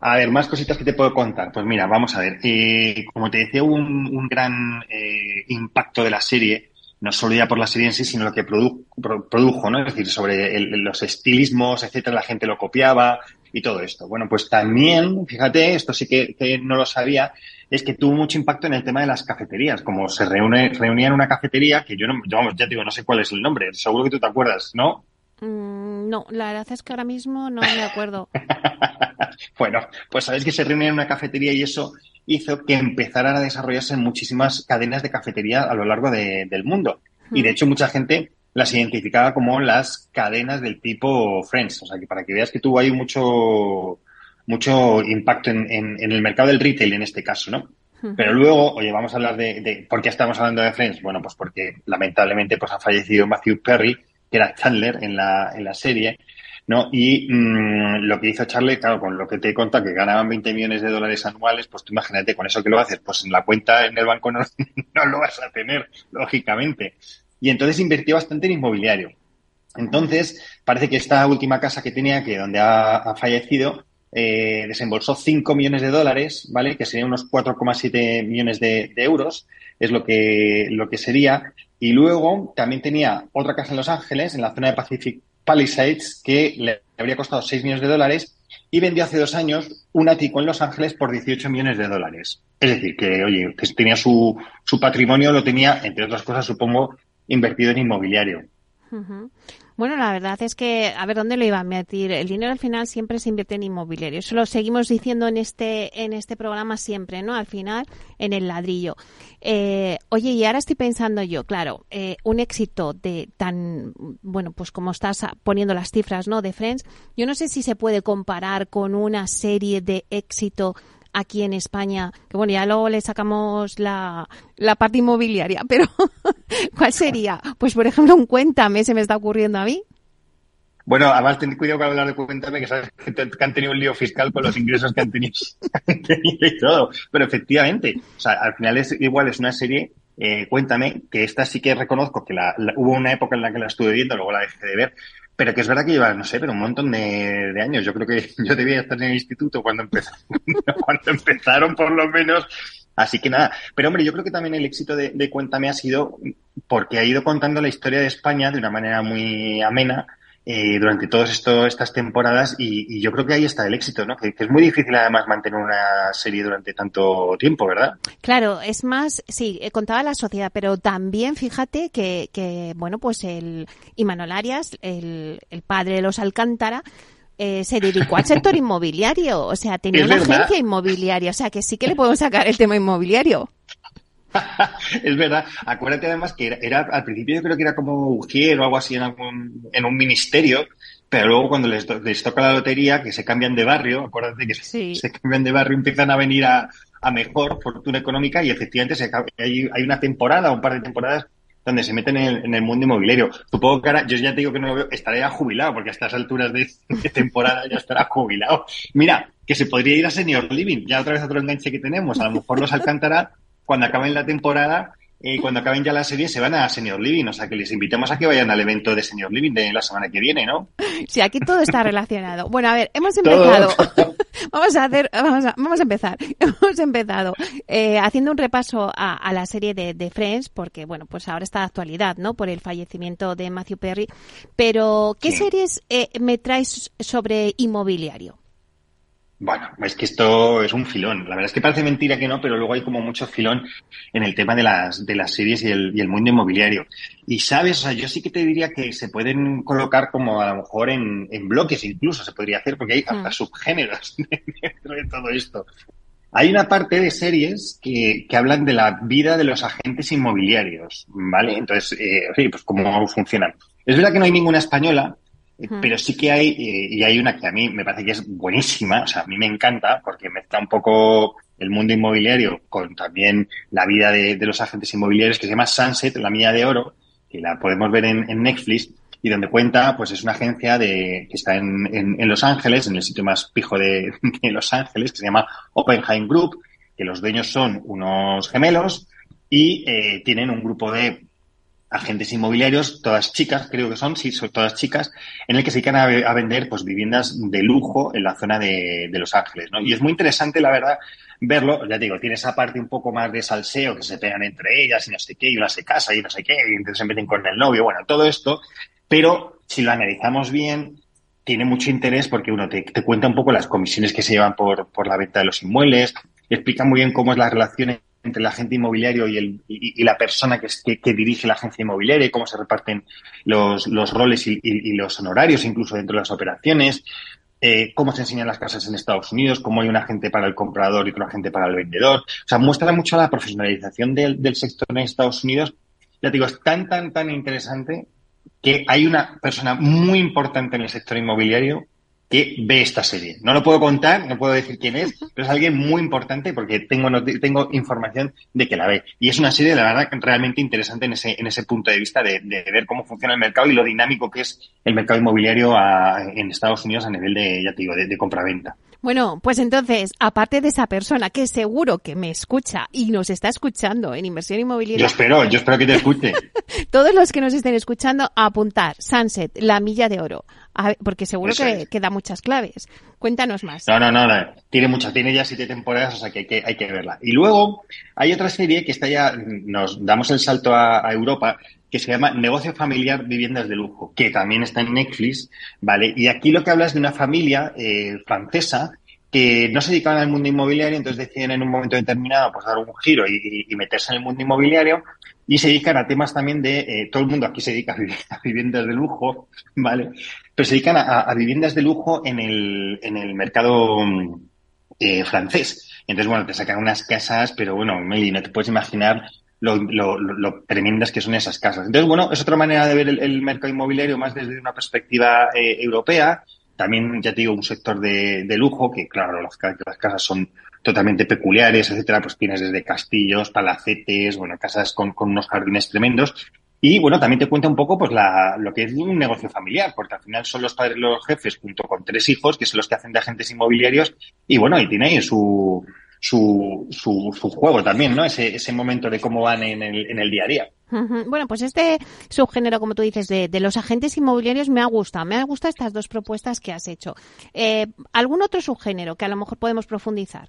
A ver, más cositas que te puedo contar. Pues mira, vamos a ver. Eh, como te decía, un, un gran eh, impacto de la serie, no solo ya por la serie en sí, sino lo que produjo, ¿no? Es decir, sobre los estilismos, etcétera, la gente lo copiaba y todo esto. Bueno, pues también, fíjate, esto sí que, que no lo sabía, es que tuvo mucho impacto en el tema de las cafeterías. Como se reúne, reunía en una cafetería, que yo no, vamos, ya digo, no sé cuál es el nombre, seguro que tú te acuerdas, ¿no? Mm, no, la verdad es que ahora mismo no me acuerdo. bueno, pues sabes que se reunía en una cafetería y eso hizo que empezaran a desarrollarse muchísimas cadenas de cafetería a lo largo del mundo. Y de hecho mucha gente las identificaba como las cadenas del tipo Friends. O sea, que para que veas que tuvo ahí mucho, mucho impacto en, en, el mercado del retail en este caso, ¿no? Pero luego, oye, vamos a hablar de, de, ¿por qué estamos hablando de Friends? Bueno, pues porque lamentablemente pues ha fallecido Matthew Perry, que era Chandler en la, en la serie, ¿no? Y mmm, lo que hizo Charlie, claro, con lo que te he contado, que ganaban 20 millones de dólares anuales, pues tú imagínate, con eso que lo haces, pues en la cuenta en el banco no, no lo vas a tener, lógicamente. Y entonces invirtió bastante en inmobiliario. Entonces, parece que esta última casa que tenía, que donde ha, fallecido, eh, desembolsó 5 millones de dólares, ¿vale? Que serían unos 4,7 millones de, euros, es lo que, lo que sería. Y luego también tenía otra casa en Los Ángeles, en la zona de Pacific Palisades, que le habría costado 6 millones de dólares y vendió hace dos años un ático en Los Ángeles por 18 millones de dólares. Es decir, que, oye, tenía su, su patrimonio, lo tenía, entre otras cosas, supongo, invertido en inmobiliario. Bueno, la verdad es que, a ver, ¿dónde lo iba a meter? El dinero al final siempre se invierte en inmobiliario. Eso lo seguimos diciendo en este, en este programa siempre, ¿no? Al final, en el ladrillo. Eh, oye, y ahora estoy pensando yo, claro, eh, un éxito de tan, bueno, pues como estás poniendo las cifras, ¿no? De Friends, yo no sé si se puede comparar con una serie de éxito aquí en España? Que bueno, ya luego le sacamos la, la parte inmobiliaria, pero ¿cuál sería? Pues por ejemplo, un cuéntame, se me está ocurriendo a mí. Bueno, además ten cuidado con hablar de Cuéntame, que sabes que, han tenido un lío fiscal con los ingresos que han tenido, y todo. Pero efectivamente, o sea, al final es igual, es una serie, eh, Cuéntame, que esta sí que reconozco que la, hubo una época en la que la estuve viendo, luego la dejé de ver, pero que es verdad que lleva, no sé, pero un montón de, años. Yo creo que yo debía estar en el instituto cuando, empezaron, cuando empezaron, por lo menos. Así que nada. Pero hombre, yo creo que también el éxito de, de Cuéntame ha sido porque ha ido contando la historia de España de una manera muy amena eh, durante todas estas temporadas y, yo creo que ahí está el éxito, ¿no? Que, es muy difícil además mantener una serie durante tanto tiempo, ¿verdad? Claro, es más, sí, eh, contaba la sociedad, pero también fíjate que, que bueno, pues el Imanol Arias, el, el padre de los Alcántara, eh, se dedicó al sector inmobiliario, o sea, tenía una agencia inmobiliaria, o sea, que sí que le podemos sacar el tema inmobiliario. es verdad. Acuérdate además que era, al principio yo creo que era como Ujier o algo así en, algún, en un ministerio, pero luego cuando les, les, toca la lotería, que se cambian de barrio, acuérdate que se, cambian de barrio, empiezan a venir a, a mejor fortuna económica y efectivamente se, hay, hay una temporada, un par de temporadas donde se meten en el, mundo inmobiliario. Supongo que ahora, yo ya te digo que no lo veo, estaré jubilado, porque a estas alturas de, de, temporada ya estará jubilado. Mira, que se podría ir a Senior Living, ya otra vez otro enganche que tenemos. A lo mejor los Alcántara cuando acaben la temporada y eh, cuando acaben ya la serie se van a Senior Living, o sea que les invitamos a que vayan al evento de Senior Living de la semana que viene, ¿no? Sí, aquí todo está relacionado. Bueno, a ver, hemos empezado. vamos a hacer, vamos a, vamos a empezar. Hemos empezado eh, haciendo un repaso a, la serie de, Friends, porque bueno, pues ahora está de actualidad, ¿no? Por el fallecimiento de Matthew Perry. Pero, ¿qué series eh, me traes sobre inmobiliario? Bueno, es que esto es un filón. La verdad es que parece mentira que no, pero luego hay como mucho filón en el tema de las, de las series y el, y el mundo inmobiliario. Y sabes, o sea, yo sí que te diría que se pueden colocar como a lo mejor en, en bloques incluso se podría hacer, porque hay hasta mm. subgéneros dentro de todo esto. Hay una parte de series que, que hablan de la vida de los agentes inmobiliarios, ¿vale? Entonces, eh, sí, pues cómo funcionan. Es verdad que no hay ninguna española, pero sí que hay, eh, y hay una que a mí me parece que es buenísima, o sea, a mí me encanta porque mezcla un poco el mundo inmobiliario con también la vida de, los agentes inmobiliarios que se llama Sunset, la mía de oro, que la podemos ver en, Netflix y donde cuenta, pues es una agencia de, que está en, en, Los Ángeles, en el sitio más pijo de, de, Los Ángeles, que se llama Oppenheim Group, que los dueños son unos gemelos y eh, tienen un grupo de agentes inmobiliarios, todas chicas, creo que son, sí, son todas chicas, en el que se dedican a, vender pues viviendas de lujo en la zona de, de, Los Ángeles, ¿no? Y es muy interesante, la verdad, verlo. Ya te digo, tiene esa parte un poco más de salseo, que se pegan entre ellas y no sé qué, y una se casa y no sé qué, y entonces se meten con el novio, bueno, todo esto. Pero si lo analizamos bien, tiene mucho interés porque uno te, te cuenta un poco las comisiones que se llevan por, por la venta de los inmuebles, explica muy bien cómo es la relación entre el agente inmobiliario y, el, y, la persona que, que, dirige la agencia inmobiliaria y cómo se reparten los, los roles y, y, los honorarios incluso dentro de las operaciones, eh, cómo se enseñan las casas en Estados Unidos, cómo hay un agente para el comprador y otro agente para el vendedor. O sea, muestra mucho la profesionalización del, del sector en Estados Unidos. Ya te digo, es tan, tan, tan interesante que hay una persona muy importante en el sector inmobiliario que ve esta serie. No lo puedo contar, no puedo decir quién es, pero es alguien muy importante porque tengo, tengo información de que la ve. Y es una serie, la verdad, realmente interesante en ese, en ese punto de vista de, ver cómo funciona el mercado y lo dinámico que es el mercado inmobiliario en Estados Unidos a nivel de, ya te digo, de, de compra-venta. Bueno, pues entonces, aparte de esa persona que seguro que me escucha y nos está escuchando en inversión inmobiliaria. Yo espero, yo espero que te escuche. todos los que nos estén escuchando, a apuntar Sunset, la milla de oro, porque seguro que, da muchas claves. Cuéntanos más. No, no, no, tiene muchas, tiene ya siete temporadas, o sea que hay que, hay que verla. Y luego hay otra serie que está ya, nos damos el salto a, a Europa, que se llama Negocio Familiar Viviendas de Lujo, que también está en Netflix, ¿vale? Y aquí lo que hablas de una familia eh, francesa que no se dedicaban al mundo inmobiliario, entonces deciden en un momento determinado pues dar un giro y, meterse en el mundo inmobiliario y se dedican a temas también de, eh, todo el mundo aquí se dedica a viviendas de lujo, ¿vale? Pero se dedican a, viviendas de lujo en el, en el mercado eh, francés. Entonces, bueno, te sacan unas casas, pero bueno, Meli, no te puedes imaginar lo, lo, tremendas que son esas casas. Entonces, bueno, es otra manera de ver el, mercado inmobiliario más desde una perspectiva eh, europea. también, ya te digo, un sector de, de lujo, que claro, las casas son totalmente peculiares, etcétera, pues tienes desde castillos, palacetes, bueno, casas con, con unos jardines tremendos. Y bueno, también te cuenta un poco pues la, lo que es un negocio familiar, porque al final son los padres los jefes junto con tres hijos que son los que hacen de agentes inmobiliarios y bueno, y tiene ahí su, su, su, su juego también, ¿no? Ese, ese momento de cómo van en el, en el día a día. Bueno, pues este subgénero, como tú dices, de, de, los agentes inmobiliarios me ha gustado. Me ha gustado estas dos propuestas que has hecho. Eh, ¿Algún otro subgénero que a lo mejor podemos profundizar?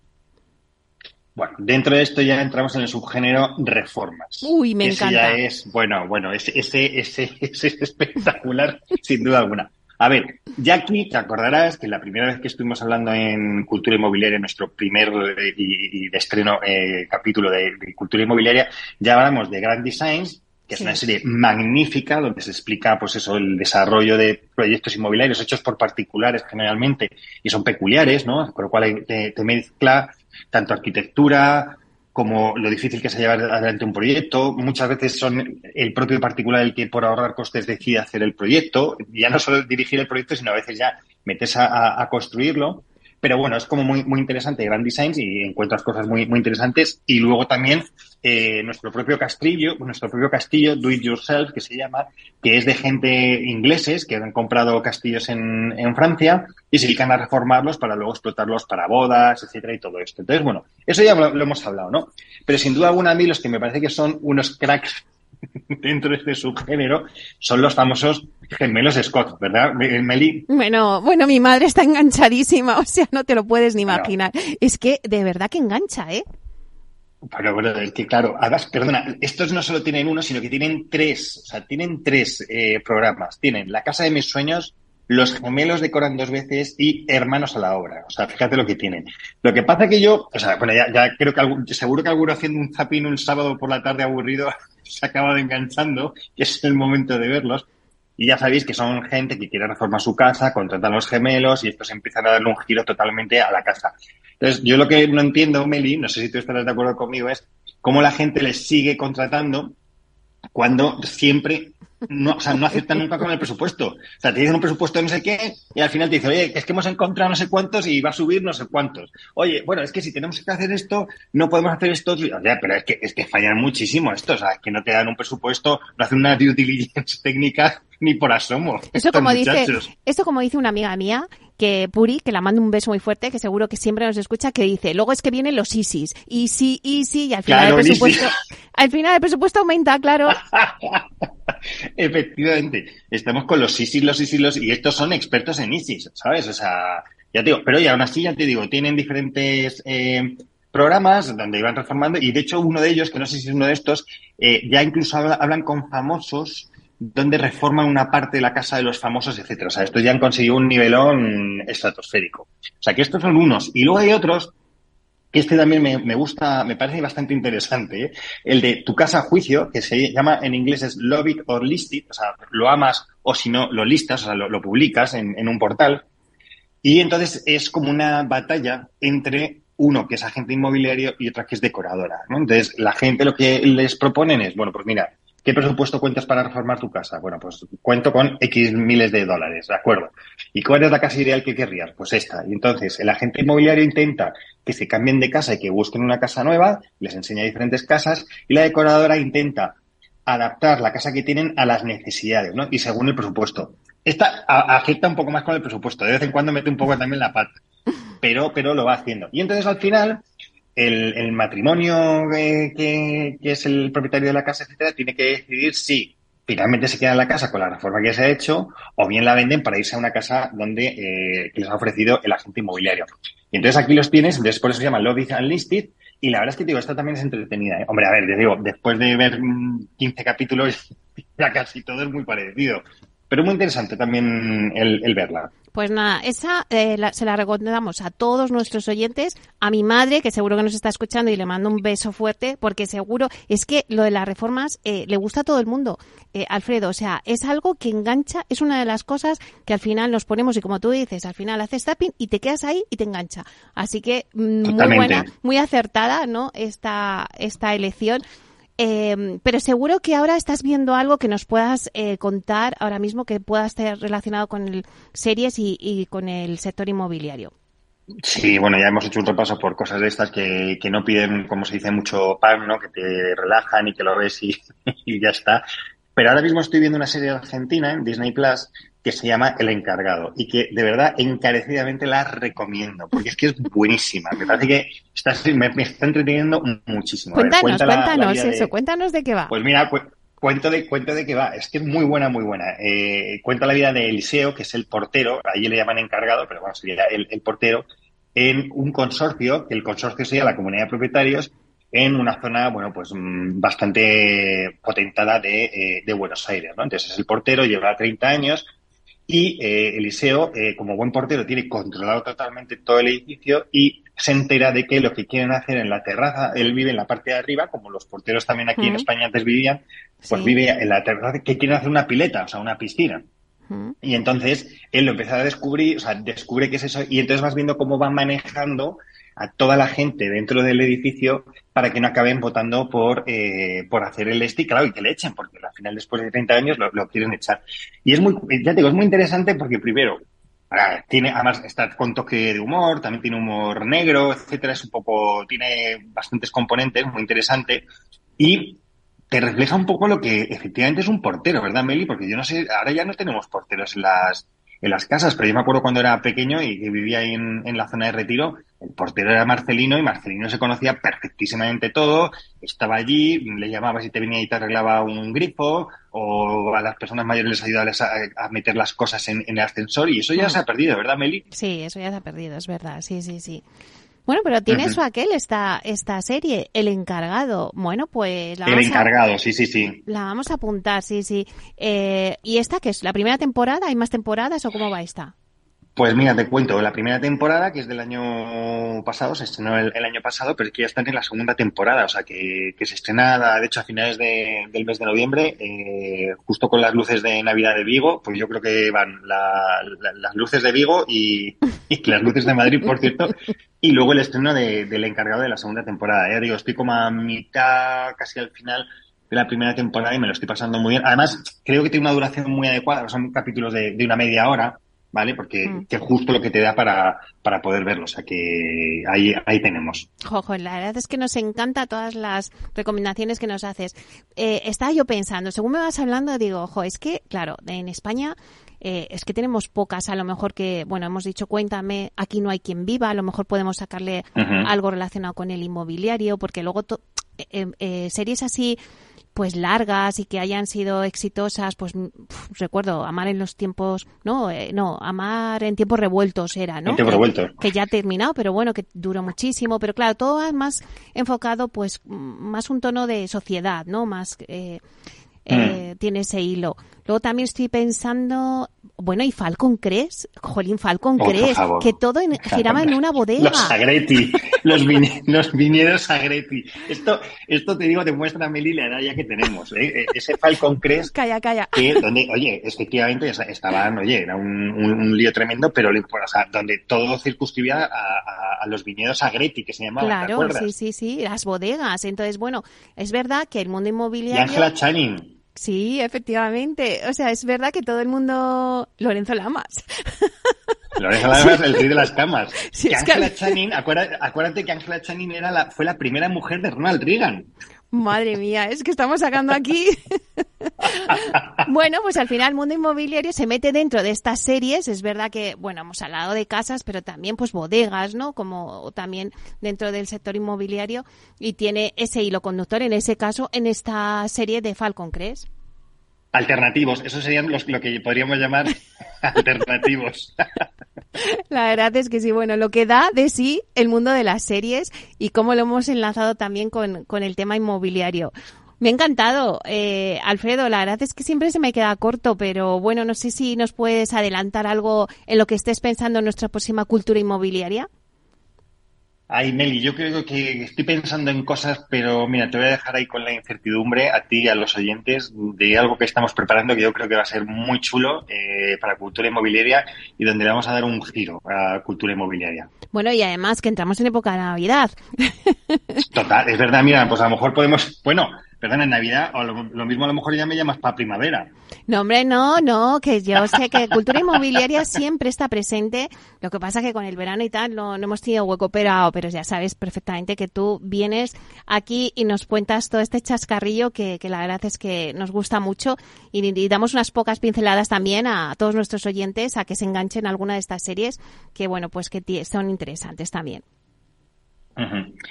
Bueno, dentro de esto ya entramos en el subgénero reformas. Uy, me ese encanta. ya es, bueno, bueno, ese, ese, ese, ese es espectacular, sin duda alguna. A ver, ya aquí te acordarás que la primera vez que estuvimos hablando en Cultura Inmobiliaria, en nuestro primer eh, y, y de estreno eh, capítulo de, de, Cultura Inmobiliaria, ya hablamos de Grand Designs, que es una serie magnífica donde se explica, pues eso, el desarrollo de proyectos inmobiliarios hechos por particulares generalmente y son peculiares, ¿no? Con lo cual te, te mezcla tanto arquitectura, como lo difícil que es llevar adelante un proyecto. Muchas veces son el propio particular el que por ahorrar costes decide hacer el proyecto. Ya no solo dirigir el proyecto, sino a veces ya metes a, construirlo. Pero bueno, es como muy, muy interesante Grand Designs y encuentras cosas muy, muy interesantes. Y luego también eh, nuestro propio castillo, nuestro propio castillo, Do It Yourself, que se llama, que es de gente ingleses que han comprado castillos en, en Francia y se dedican a reformarlos para luego explotarlos para bodas, etcétera, y todo esto. Entonces, bueno, eso ya lo, lo hemos hablado, ¿no? Pero sin duda alguna a mí los que me parece que son unos cracks dentro de este subgénero son los famosos gemelos Scott, ¿verdad, Meli? Bueno, bueno, mi madre está enganchadísima, o sea, no te lo puedes ni imaginar. Es que de verdad que engancha, ¿eh? Pero bueno, es que claro, además, perdona, estos no solo tienen uno, sino que tienen tres, o sea, tienen tres eh, programas. Tienen La Casa de Mis Sueños, Los Gemelos Decoran Dos Veces y Hermanos a la Obra. O sea, fíjate lo que tienen. Lo que pasa que yo, o sea, bueno, ya, ya creo que algún, seguro que alguno haciendo un zapping un sábado por la tarde aburrido se acaba enganchando, que es el momento de verlos. Y ya sabéis que son gente que quiere reformar su casa, contratan los gemelos y estos empiezan a darle un giro totalmente a la casa. Entonces, yo lo que no entiendo, Meli, no sé si tú estarás de acuerdo conmigo, es cómo la gente les sigue contratando cuando siempre no, o sea, no aceptan nunca con el presupuesto. O sea, te dicen un presupuesto de no sé qué y al final te dicen, oye, es que hemos encontrado no sé cuántos y va a subir no sé cuántos. Oye, bueno, es que si tenemos que hacer esto, no podemos hacer esto. Ya, pero es que, es que fallan muchísimo estos. O sea, es que no te dan un presupuesto, no hacen una due diligence técnica ni por asomo. Eso como dice, eso como dice una amiga mía, que Puri, que la mando un beso muy fuerte, que seguro que siempre nos escucha, que dice, luego es que vienen los ISIS, easy, easy, y al final claro, el presupuesto, al final el presupuesto aumenta, claro. Efectivamente, estamos con los ISIS, los ISIS, los, y estos son expertos en ISIS, ¿sabes? O sea, ya te digo, pero ya aún así ya te digo, tienen diferentes eh, programas donde iban reformando, y de hecho uno de ellos, que no sé si es uno de estos, eh, ya incluso hablan con famosos donde reforman una parte de la casa de los famosos, etcétera. O sea, estos ya han conseguido un nivelón estratosférico. O sea, que estos son unos. Y luego hay otros que este también me, me gusta, me parece bastante interesante, ¿eh? el de tu casa a juicio, que se llama en inglés es Love It or List It, o sea, lo amas o si no, lo listas, o sea, lo, publicas en, un portal. Y entonces es como una batalla entre uno que es agente inmobiliario y otra que es decoradora. Entonces, la gente lo que les proponen es, bueno, pues mira, ¿Qué presupuesto cuentas para reformar tu casa? Bueno, pues cuento con X miles de dólares, ¿de acuerdo? ¿Y cuál es la casa ideal que querrías? Pues esta. Y entonces el agente inmobiliario intenta que se cambien de casa y que busquen una casa nueva, les enseña diferentes casas, y la decoradora intenta adaptar la casa que tienen a las necesidades, ¿no? Y según el presupuesto. Esta afecta un poco más con el presupuesto. De vez en cuando mete un poco también la pata. Pero, pero lo va haciendo. Y entonces al final el, el matrimonio que, que, que, es el propietario de la casa, etcétera, tiene que decidir si finalmente se queda en la casa con la reforma que se ha hecho o bien la venden para irse a una casa donde eh, que les ha ofrecido el agente inmobiliario. Y entonces aquí los tienes, entonces por eso se llama is Unlisted y la verdad es que digo, esta también es entretenida. ¿eh? Hombre, a ver, te digo, después de ver 15 capítulos ya casi todo es muy parecido. Pero muy interesante también el, el verla. Pues nada, esa eh, la, se la recomendamos a todos nuestros oyentes, a mi madre, que seguro que nos está escuchando y le mando un beso fuerte, porque seguro es que lo de las reformas eh, le gusta a todo el mundo, eh, Alfredo. O sea, es algo que engancha, es una de las cosas que al final nos ponemos y como tú dices, al final haces tapping y te quedas ahí y te engancha. Así que mm, muy buena, muy acertada, ¿no? Esta, esta elección. Eh, pero seguro que ahora estás viendo algo que nos puedas eh, contar ahora mismo que pueda estar relacionado con el series y, con el sector inmobiliario. Sí, bueno, ya hemos hecho un repaso por cosas de estas que, que no piden, como se dice, mucho pan, ¿no? Que te relajan y que lo ves y, y ya está. Pero ahora mismo estoy viendo una serie argentina en Disney Plus que se llama El Encargado y que de verdad encarecidamente la recomiendo porque es que es buenísima. Me parece que está, me, me está entreteniendo muchísimo. Cuéntanos, ver, cuéntanos la, la eso, de... cuéntanos de qué va. Pues mira, pues, cuento de, cuento de qué va. Es que es muy buena, muy buena. Eh, cuenta la vida de Eliseo, que es el portero, allí le llaman encargado, pero bueno, sería el, el portero, en un consorcio, que el consorcio sería la comunidad de propietarios, en una zona, bueno, pues bastante potentada de, eh, de Buenos Aires, ¿no? Entonces es el portero, lleva 30 años y eh, Eliseo, eh, como buen portero, tiene controlado totalmente todo el edificio y se entera de que lo que quieren hacer en la terraza, él vive en la parte de arriba, como los porteros también aquí en España antes vivían, pues sí. vive en la terraza, que quieren hacer una pileta, o sea, una piscina. Y entonces él lo empieza a descubrir, o sea, descubre qué es eso, y entonces vas viendo cómo va manejando a toda la gente dentro del edificio para que no acaben votando por, eh, por hacer el stick, claro, y que le echen, porque al final después de 30 años lo, lo quieren echar. Y es muy, ya te digo, es muy interesante porque primero, tiene, además está con toque de humor, también tiene humor negro, etcétera, es un poco, tiene bastantes componentes, muy interesante, y te refleja un poco lo que efectivamente es un portero, ¿verdad, Meli? Porque yo no sé, ahora ya no tenemos porteros en las, en las casas, pero yo me acuerdo cuando era pequeño y que vivía ahí en, la zona de retiro, el portero era Marcelino y Marcelino se conocía perfectísimamente todo, estaba allí, le llamaba si te venía y te arreglaba un grifo, o a las personas mayores les ayudaba a, a meter las cosas en, en, el ascensor y eso ya se ha perdido, ¿verdad, Meli? Sí, eso ya se ha perdido, es verdad, sí, sí, sí. Bueno, pero tiene uh -huh. su aquel esta, esta serie, El Encargado. Bueno, pues la El Encargado, a, sí, sí, sí. La vamos a apuntar, sí, sí. Eh, ¿Y esta qué es? ¿La primera temporada? ¿Hay más temporadas o cómo va esta? Pues mira, te cuento, la primera temporada, que es del año pasado, se estrenó el, año pasado, pero es que ya están en la segunda temporada, o sea, que, que se estrena, de hecho, a finales de, del mes de noviembre, eh, justo con las luces de Navidad de Vigo, pues yo creo que van la, la, las luces de Vigo y, las luces de Madrid, por cierto, y luego el estreno de, del encargado de la segunda temporada. Ya digo, estoy como a mitad, casi al final, de la primera temporada y me lo estoy pasando muy bien. Además, creo que tiene una duración muy adecuada, son capítulos de una media hora, ¿vale? Porque mm. que es justo lo que te da para, para poder verlo. O sea que ahí, ahí tenemos. Jojo, la verdad es que nos encanta todas las recomendaciones que nos haces. Eh, estaba yo pensando, según me vas hablando, digo, ojo, es que, claro, en España eh, es que tenemos pocas, a lo mejor que, bueno, hemos dicho, cuéntame, aquí no hay quien viva, a lo mejor podemos sacarle uh -huh. algo relacionado con el inmobiliario, porque luego eh, eh, series así pues largas y que hayan sido exitosas, pues recuerdo Amar en los tiempos, no, eh, no, Amar en tiempos revueltos era, ¿no? En tiempos revueltos. Que ya ha terminado, pero bueno, que duró muchísimo, pero claro, todo más enfocado, pues más un tono de sociedad, ¿no? Más eh, eh, mm. tiene ese hilo. Luego también estoy pensando, bueno, y Falcon Crest, Jolín Falcon Crest, que todo en, giraba en una bodega. Los Sagretti, los, vine, los viñedos Sagretti. Esto, esto te digo, te muestra Meli la edad ya que tenemos. ¿eh? Ese Falcon Crest. Calla, calla. Que, donde, oye, efectivamente estaban, oye, era un, un, un lío tremendo, pero o sea, donde todo circunscribía a, a, a los viñedos Sagretti, que se llamaban. Claro, sí, sí, sí, las bodegas. Entonces, bueno, es verdad que el mundo inmobiliario. Y Angela Channing. Sí, efectivamente. O sea, es verdad que todo el mundo... Lorenzo Lamas. Lorenzo Lamas, el rey de las camas. Sí, que Angela que... Channing, acuérdate, acuérdate, que Angela Channing era la, fue la primera mujer de Ronald Reagan. Madre mía, es que estamos sacando aquí. bueno, pues al final el mundo inmobiliario se mete dentro de estas series. Es verdad que, bueno, hemos hablado de casas, pero también pues bodegas, ¿no? Como también dentro del sector inmobiliario y tiene ese hilo conductor, en ese caso, en esta serie de Falcon Crest. Alternativos, eso serían los, lo que podríamos llamar alternativos. La verdad es que sí, bueno, lo que da de sí el mundo de las series y cómo lo hemos enlazado también con, con el tema inmobiliario. Me ha encantado, eh, Alfredo. La verdad es que siempre se me queda corto, pero bueno, no sé si nos puedes adelantar algo en lo que estés pensando en nuestra próxima cultura inmobiliaria. Ay, Meli, yo creo que estoy pensando en cosas, pero mira, te voy a dejar ahí con la incertidumbre a ti y a los oyentes de algo que estamos preparando que yo creo que va a ser muy chulo eh, para cultura inmobiliaria y donde le vamos a dar un giro a cultura inmobiliaria. Bueno, y además que entramos en época de Navidad. Total, es verdad, mira, pues a lo mejor podemos, bueno, perdón, en Navidad, o lo, mismo a lo mejor ya me llamas para primavera. No, hombre, no, no, que yo sé que cultura inmobiliaria siempre está presente. Lo que pasa que con el verano y tal no, no hemos tenido hueco, pero, pero ya sabes perfectamente que tú vienes aquí y nos cuentas todo este chascarrillo que, que la verdad es que nos gusta mucho y, y, damos unas pocas pinceladas también a todos nuestros oyentes a que se enganchen a alguna de estas series que, bueno, pues que son interesantes también.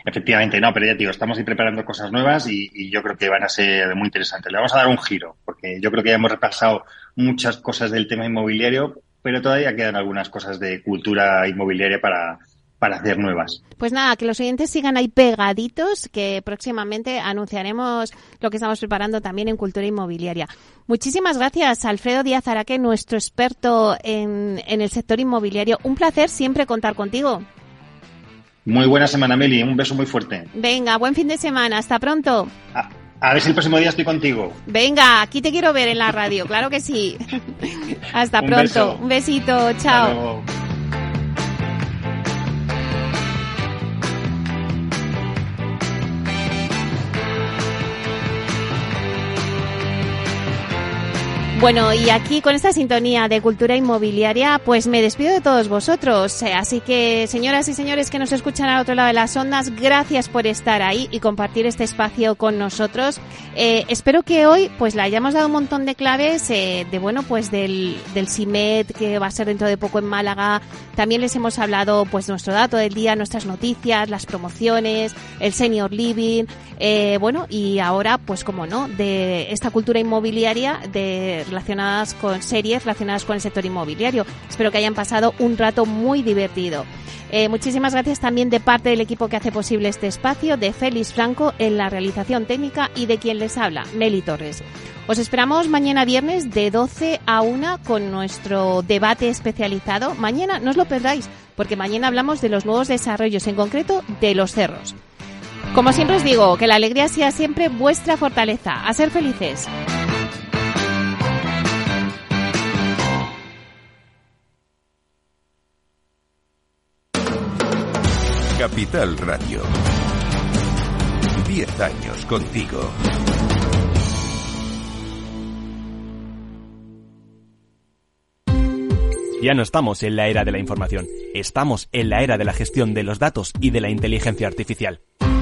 Efectivamente, no, pero ya digo, estamos ahí preparando cosas nuevas y, yo creo que van a ser muy interesantes. Le vamos a dar un giro, porque yo creo que ya hemos repasado muchas cosas del tema inmobiliario, pero todavía quedan algunas cosas de cultura inmobiliaria para, hacer nuevas. Pues nada, que los oyentes sigan ahí pegaditos, que próximamente anunciaremos lo que estamos preparando también en cultura inmobiliaria. Muchísimas gracias, Alfredo Díaz Araque, nuestro experto en el sector inmobiliario. Un placer siempre contar contigo. Muy buena semana, Meli. Un beso muy fuerte. Venga, buen fin de semana. Hasta pronto. A, ver si el próximo día estoy contigo. Venga, aquí te quiero ver en la radio. Claro que sí. Hasta pronto. Un besito. Chao. Bueno, y aquí con esta sintonía de cultura inmobiliaria, pues me despido de todos vosotros. Eh, así que, señoras y señores que nos escuchan al otro lado de las ondas, gracias por estar ahí y compartir este espacio con nosotros. Eh, espero que hoy, pues, le hayamos dado un montón de claves eh, de, bueno, pues del, del CIMET que va a ser dentro de poco en Málaga. También les hemos hablado, pues, nuestro dato del día, nuestras noticias, las promociones, el senior living, bueno, y ahora, pues, como no, de esta cultura inmobiliaria de relacionadas con series relacionadas con el sector inmobiliario. Espero que hayan pasado un rato muy divertido. Eh, muchísimas gracias también de parte del equipo que hace posible este espacio, de Félix Franco en la realización técnica y de quien les habla, Meli Torres. Os esperamos mañana viernes de 12 a 1 con nuestro debate especializado. Mañana no os lo perdáis, porque mañana hablamos de los nuevos desarrollos, en concreto de los cerros. Como siempre os digo, que la alegría sea siempre vuestra fortaleza. A ser felices. Capital Radio. Diez años contigo. Ya no estamos en la era de la información, estamos en la era de la gestión de los datos y de la inteligencia artificial.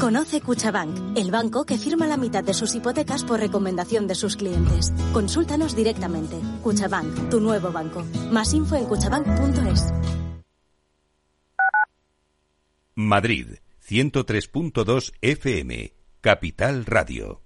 Conoce Cuchabank, el banco que firma la mitad de sus hipotecas por recomendación de sus clientes. Consúltanos directamente. Cuchabank, tu nuevo banco. Más info en cuchabank.es. Madrid, 103.2 FM, Capital Radio.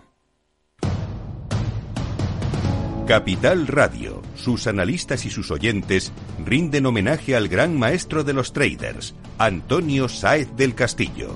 Capital Radio, sus analistas y sus oyentes rinden homenaje al gran maestro de los traders, Antonio Sáez del Castillo.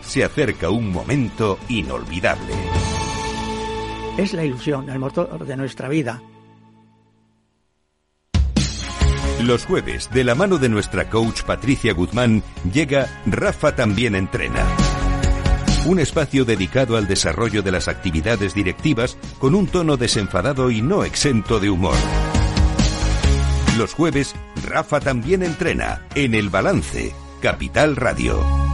Se acerca un momento inolvidable. Es la ilusión, el motor de nuestra vida. Los jueves, de la mano de nuestra coach Patricia Guzmán, llega Rafa también entrena. Un espacio dedicado al desarrollo de las actividades directivas con un tono desenfadado y no exento de humor. Los jueves, Rafa también entrena en El Balance, Capital Radio.